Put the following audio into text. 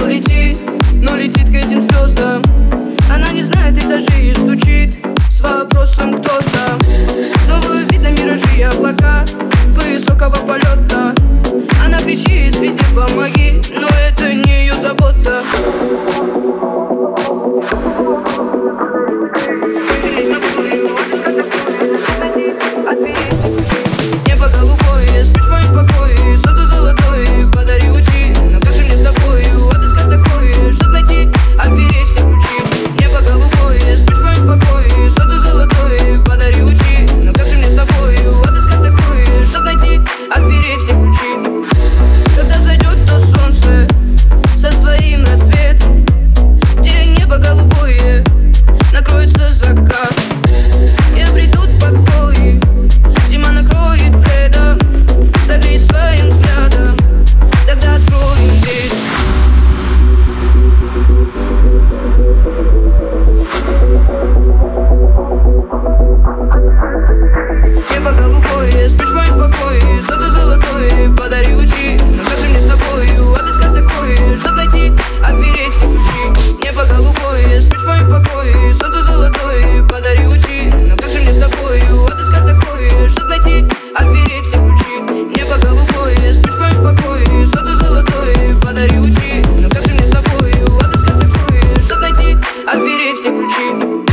Но летит, но летит к этим звездам Она не знает этажей и стучит С вопросом кто там. Снова видно миражи и облака Высокого полета Она кричит везде помоги, от двери все ключи.